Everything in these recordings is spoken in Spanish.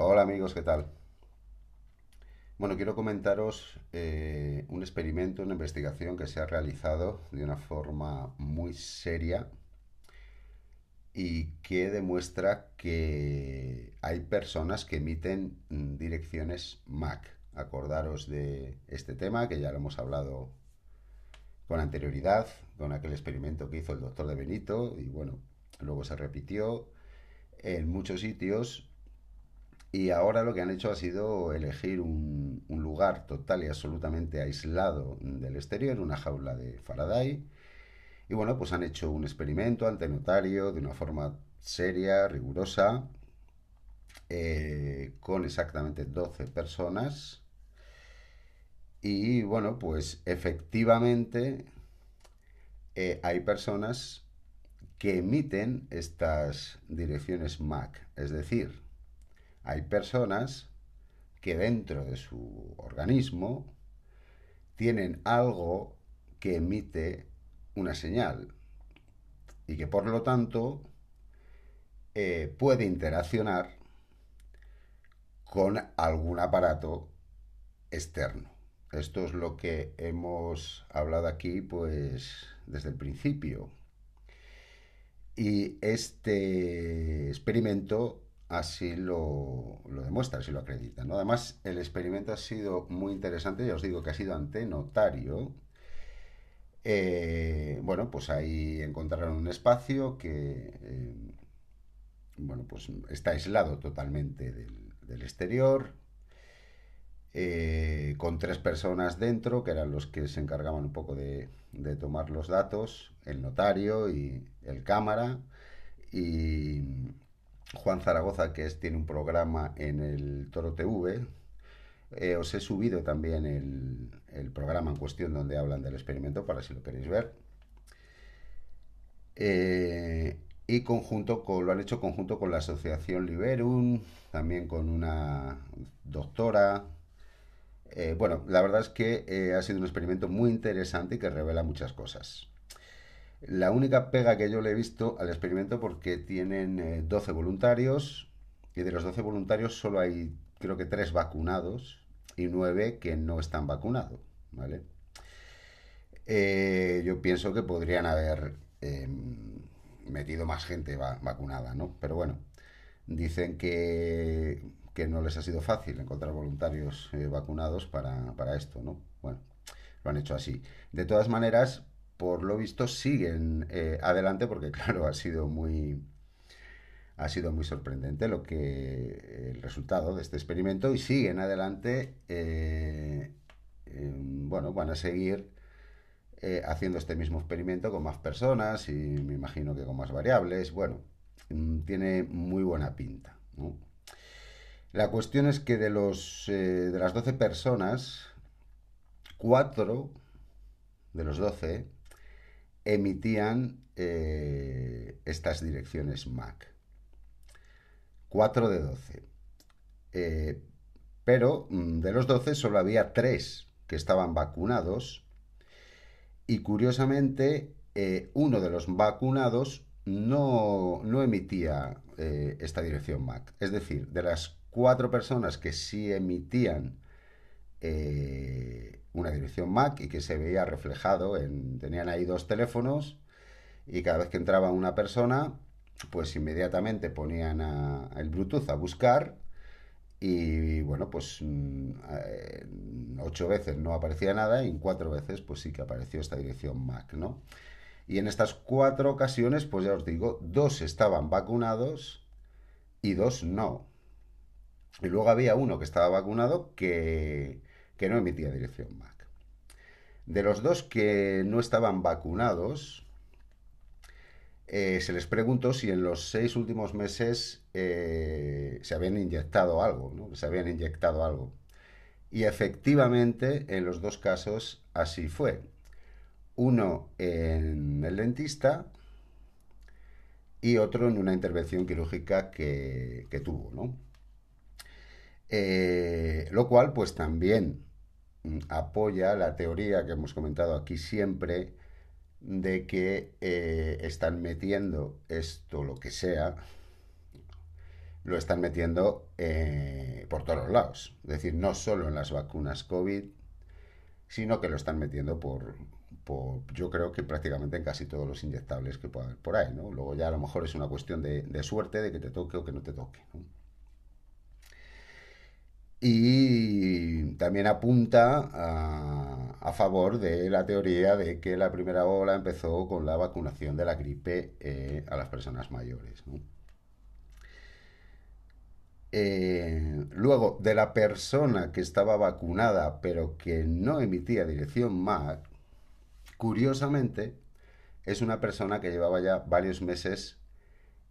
Hola amigos, ¿qué tal? Bueno, quiero comentaros eh, un experimento, una investigación que se ha realizado de una forma muy seria y que demuestra que hay personas que emiten mm, direcciones MAC. Acordaros de este tema, que ya lo hemos hablado con anterioridad, con aquel experimento que hizo el doctor de Benito, y bueno, luego se repitió en muchos sitios y ahora lo que han hecho ha sido elegir un, un, lugar total y absolutamente aislado del exterior, una jaula de Faraday. Y bueno, pues han hecho un experimento ante notario de una forma seria, rigurosa, eh, con exactamente 12 personas. Y bueno, pues efectivamente eh, hay personas que emiten estas direcciones MAC, es decir, hay personas que dentro de su organismo tienen algo que emite una señal y que por lo tanto eh, puede interaccionar con algún aparato externo. Esto es lo que hemos hablado aquí pues desde el principio. Y este experimento así lo, lo demuestra, así lo acredita. Además, el experimento ha sido muy interesante, ya os digo que ha sido ante notario. Eh, bueno, pues ahí encontraron un espacio que eh, bueno, pues está aislado totalmente del, del exterior, eh, con tres personas dentro, que eran los que se encargaban un poco de, de tomar los datos, el notario y el cámara, y, Juan Zaragoza, que tiene un programa en el Toro TV. Eh, os he subido también el, programa en cuestión donde hablan del experimento para si lo queréis ver. Eh, y conjunto con, lo han hecho conjunto con la Asociación Liberum, también con una doctora. Eh, bueno, la verdad es que ha sido un experimento muy interesante y que revela muchas cosas. La única pega que yo le he visto al experimento porque tienen eh, 12 voluntarios y de los 12 voluntarios solo hay creo que 3 vacunados y 9 que no están vacunados, ¿vale? Eh, yo pienso que podrían haber eh, metido más gente va vacunada, ¿no? Pero bueno, dicen que, que, no les ha sido fácil encontrar voluntarios eh, vacunados para, para esto, ¿no? Bueno, lo han hecho así. De todas maneras, por lo visto siguen eh, adelante porque claro ha sido muy ha sido muy sorprendente lo que el resultado de este experimento y siguen adelante eh, eh, bueno van a seguir eh, haciendo este mismo experimento con más personas y me imagino que con más variables. Bueno mm, tiene muy buena pinta la cuestión es que de los eh, de las 12 personas 4 de los 12 emitían eh, estas direcciones MAC. 4 de 12. Eh, pero mm, de los 12 solo había 3 que estaban vacunados y curiosamente eh, uno de los vacunados no, no emitía esta dirección MAC. Es decir, de las 4 personas que sí emitían una dirección MAC y que se veía reflejado en tenían ahí dos teléfonos y cada vez que entraba una persona pues inmediatamente ponían el Bluetooth a buscar y bueno pues eh, ocho veces no aparecía nada y en cuatro veces pues sí que apareció esta dirección MAC no y en estas cuatro ocasiones pues ya os digo dos estaban vacunados y dos no. Y luego había uno que estaba vacunado que que no emitía dirección MAC. De los dos que no estaban vacunados, eh, se les preguntó si en los seis últimos meses eh, se habían inyectado algo, ¿no? se habían inyectado algo. Y efectivamente, en los dos casos así fue. Uno en el dentista y otro en una intervención quirúrgica que, tuvo, ¿no? Eh, lo cual, pues también apoya la teoría que hemos comentado aquí siempre de que eh, están metiendo esto, lo que sea, lo están metiendo eh, por todos lados. Es decir, no solo en las vacunas COVID, sino que lo están metiendo por, yo creo que prácticamente en casi todos los inyectables que pueda haber por ahí, ¿no? Luego ya a lo mejor es una cuestión de, suerte, de que te toque o que no te toque, Y también apunta a, favor de la teoría de que la primera ola empezó con la vacunación de la gripe eh, a las personas mayores. Eh, luego, de la persona que estaba vacunada pero que no emitía dirección MAC, Curiosamente, es una persona que llevaba ya varios meses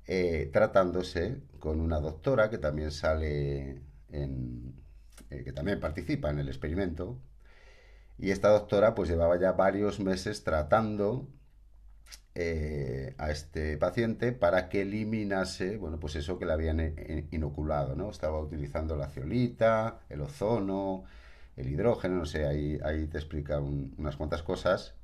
eh, tratándose con una doctora que también sale eh, que también participa en el experimento. Y esta doctora pues llevaba ya varios meses tratando eh, a este paciente para que eliminase, bueno, pues eso que le habían inoculado, ¿no? Estaba utilizando la ceolita, el ozono, el hidrógeno, no sé, ahí, ahí te explica unas cuantas cosas.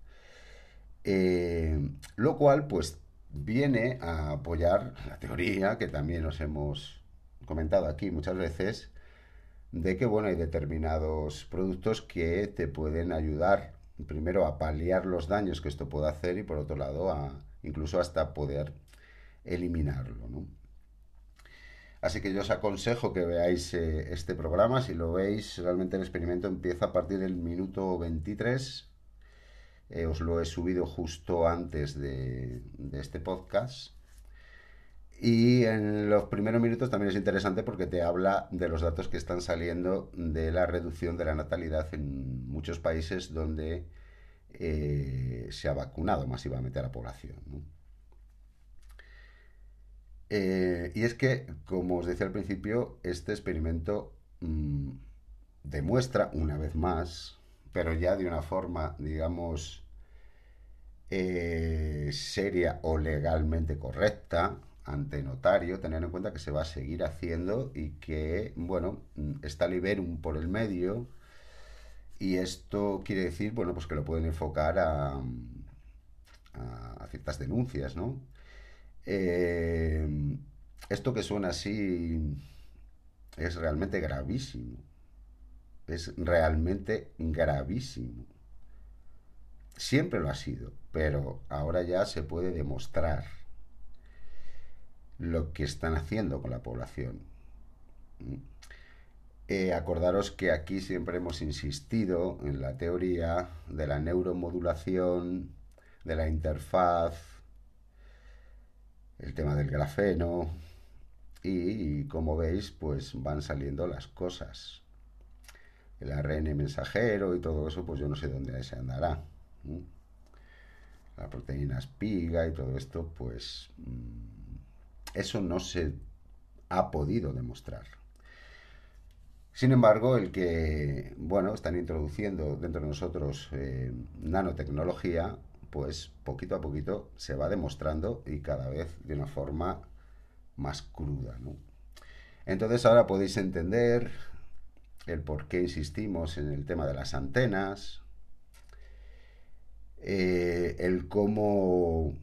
Eh, lo cual, pues, viene a apoyar la teoría que también os hemos comentado aquí muchas veces, de que, bueno, hay determinados productos que te pueden ayudar, primero, a paliar los daños que esto puede hacer y, por otro lado, a incluso hasta poder eliminarlo, Así que yo os aconsejo que veáis eh, este programa. Si lo veis, realmente el experimento empieza a partir del minuto 23 eh, os lo he subido justo antes de, este podcast. Y en los primeros minutos también es interesante porque te habla de los datos que están saliendo de la reducción de la natalidad en muchos países donde eh, se ha vacunado masivamente a la población. Eh, y es que, como os decía al principio, este experimento mm, demuestra una vez más, pero ya de una forma, digamos, eh, seria o legalmente correcta ante notario, tener en cuenta que se va a seguir haciendo y que, bueno, está Liberum por el medio y esto quiere decir, bueno, pues que lo pueden enfocar a, ciertas denuncias, ¿no? Eh, esto que suena así es realmente gravísimo. Es realmente gravísimo. Siempre lo ha sido, pero ahora ya se puede demostrar lo que están haciendo con la población. Eh, acordaros que aquí siempre hemos insistido en la teoría de la neuromodulación, de la interfaz, el tema del grafeno y, como veis pues van saliendo las cosas. El ARN mensajero y todo eso pues yo no sé dónde se andará. La proteína espiga y todo esto, pues mm, eso no se ha podido demostrar. Sin embargo, el que, bueno, están introduciendo dentro de nosotros eh, nanotecnología, pues poquito a poquito se va demostrando y cada vez de una forma más cruda, Entonces ahora podéis entender el por qué insistimos en el tema de las antenas, eh, el cómo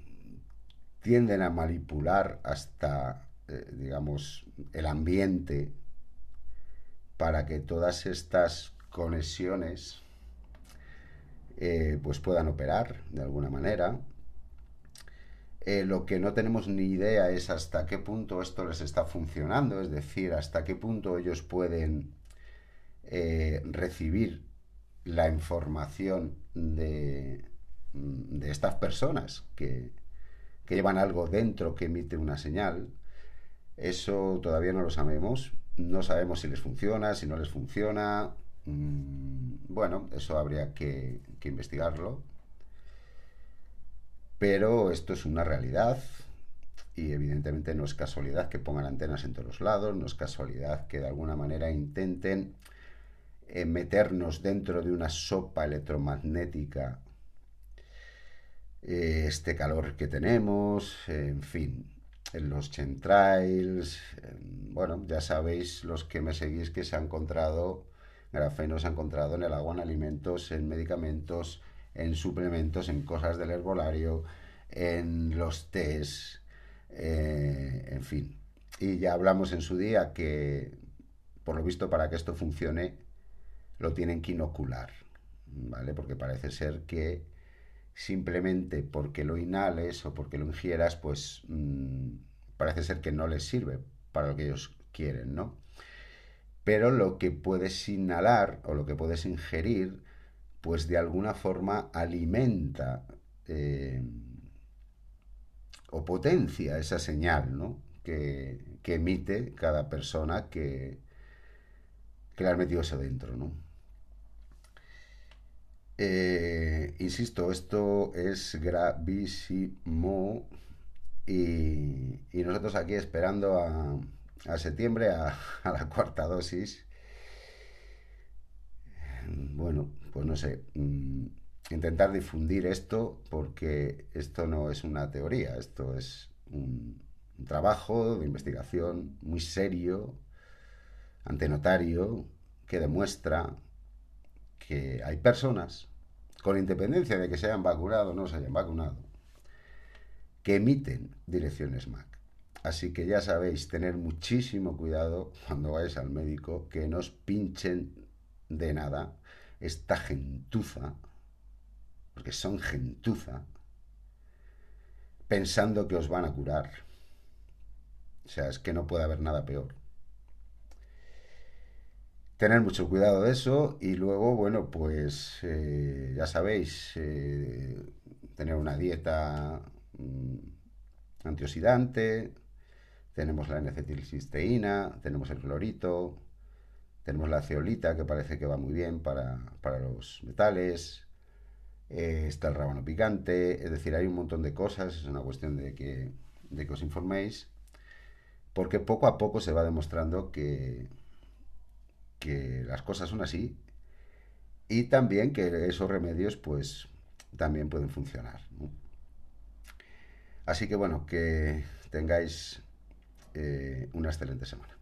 tienden a manipular hasta, eh, digamos, el ambiente para que todas estas conexiones eh, pues puedan operar de alguna manera. lo que no tenemos ni idea es hasta qué punto esto les está funcionando, es decir, hasta qué punto ellos pueden recibir la información de, de estas personas que, llevan algo dentro que emite una señal, eso todavía no lo sabemos. No sabemos si les funciona, si no les funciona. Mm, bueno, eso habría que, que investigarlo. Pero esto es una realidad y evidentemente no es casualidad que pongan antenas en todos los lados, no es casualidad que de alguna manera intenten eh, meternos dentro de una sopa electromagnética eh, este calor que tenemos, en fin, en los chemtrails, bueno, ya sabéis los que me seguís que se ha encontrado, grafeno se ha encontrado en el agua, en alimentos, en medicamentos, en suplementos, en cosas del herbolario, en los tés, eh, en fin. Y ya hablamos en su día que, por lo visto, para que esto funcione, lo tienen que inocular, ¿vale? Porque parece ser que simplemente porque lo inhales o porque lo ingieras, pues mmm, parece ser que no les sirve para lo que ellos quieren, ¿no? Pero lo que puedes inhalar o lo que puedes ingerir, pues de alguna forma alimenta eh, o potencia esa señal, ¿no? Que, emite cada persona que, le has metido eso dentro, ¿no? Eh, insisto, esto es gravísimo y, nosotros aquí esperando a, septiembre a, a, la cuarta dosis. Bueno, pues no sé, mm, intentar difundir esto porque esto no es una teoría, esto es un, un trabajo de investigación muy serio ante notario que demuestra que hay personas, con independencia de que se hayan vacunado o no se hayan vacunado, que emiten direcciones MAC. Así que ya sabéis, tener muchísimo cuidado cuando vais al médico, que no os pinchen de nada esta gentuza, porque son gentuza, pensando que os van a curar. O sea, es que no puede haber nada peor tener mucho cuidado de eso y luego, bueno, pues eh, ya sabéis, eh, tener una dieta mmm, antioxidante, tenemos la N-acetilcisteína, tenemos el clorito, tenemos la ceolita que parece que va muy bien para, para los metales, eh, está el rábano picante, es decir, hay un montón de cosas, es una cuestión de que, de que os informéis, porque poco a poco se va demostrando que que las cosas son así y también que esos remedios pues también pueden funcionar. Así que bueno, que tengáis eh, una excelente semana.